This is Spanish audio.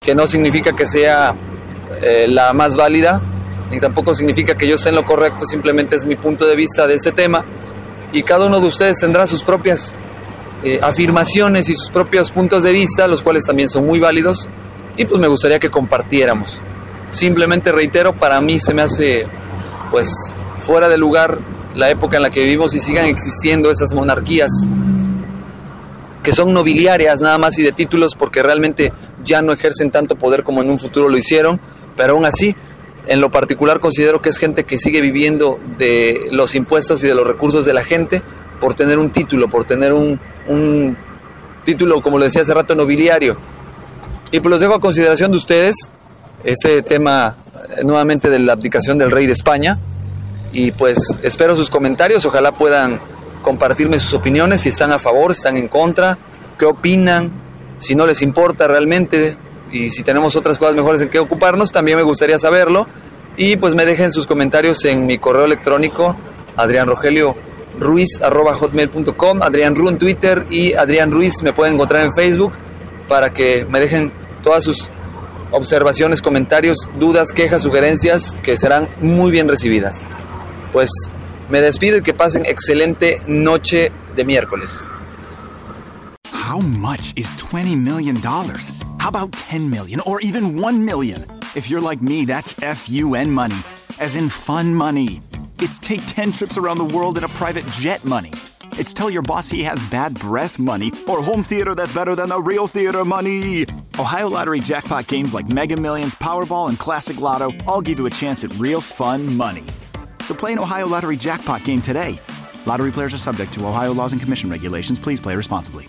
que no significa que sea eh, la más válida, ni tampoco significa que yo esté en lo correcto, simplemente es mi punto de vista de este tema y cada uno de ustedes tendrá sus propias eh, afirmaciones y sus propios puntos de vista, los cuales también son muy válidos y pues me gustaría que compartiéramos. Simplemente reitero, para mí se me hace pues fuera de lugar la época en la que vivimos y sigan existiendo esas monarquías que son nobiliarias nada más y de títulos porque realmente ya no ejercen tanto poder como en un futuro lo hicieron, pero aún así, en lo particular considero que es gente que sigue viviendo de los impuestos y de los recursos de la gente por tener un título, por tener un, un título, como le decía hace rato, nobiliario. Y pues los dejo a consideración de ustedes este tema eh, nuevamente de la abdicación del rey de España y pues espero sus comentarios, ojalá puedan compartirme sus opiniones, si están a favor, si están en contra, qué opinan, si no les importa realmente y si tenemos otras cosas mejores en qué ocuparnos, también me gustaría saberlo. Y pues me dejen sus comentarios en mi correo electrónico, Adrián Rogelio Ruiz, hotmail.com, Adrián Ru en Twitter y Adrián Ruiz me pueden encontrar en Facebook para que me dejen todas sus observaciones, comentarios, dudas, quejas, sugerencias que serán muy bien recibidas. Pues Me despido y que pasen excelente noche de miércoles. How much is $20 million? How about 10 million or even 1 million? If you're like me, that's FUN money, as in fun money. It's take 10 trips around the world in a private jet money. It's tell your boss he has bad breath money or home theater that's better than the real theater money. Ohio Lottery jackpot games like Mega Millions, Powerball, and Classic Lotto all give you a chance at real fun money. So play an Ohio Lottery jackpot game today. Lottery players are subject to Ohio laws and commission regulations. Please play responsibly.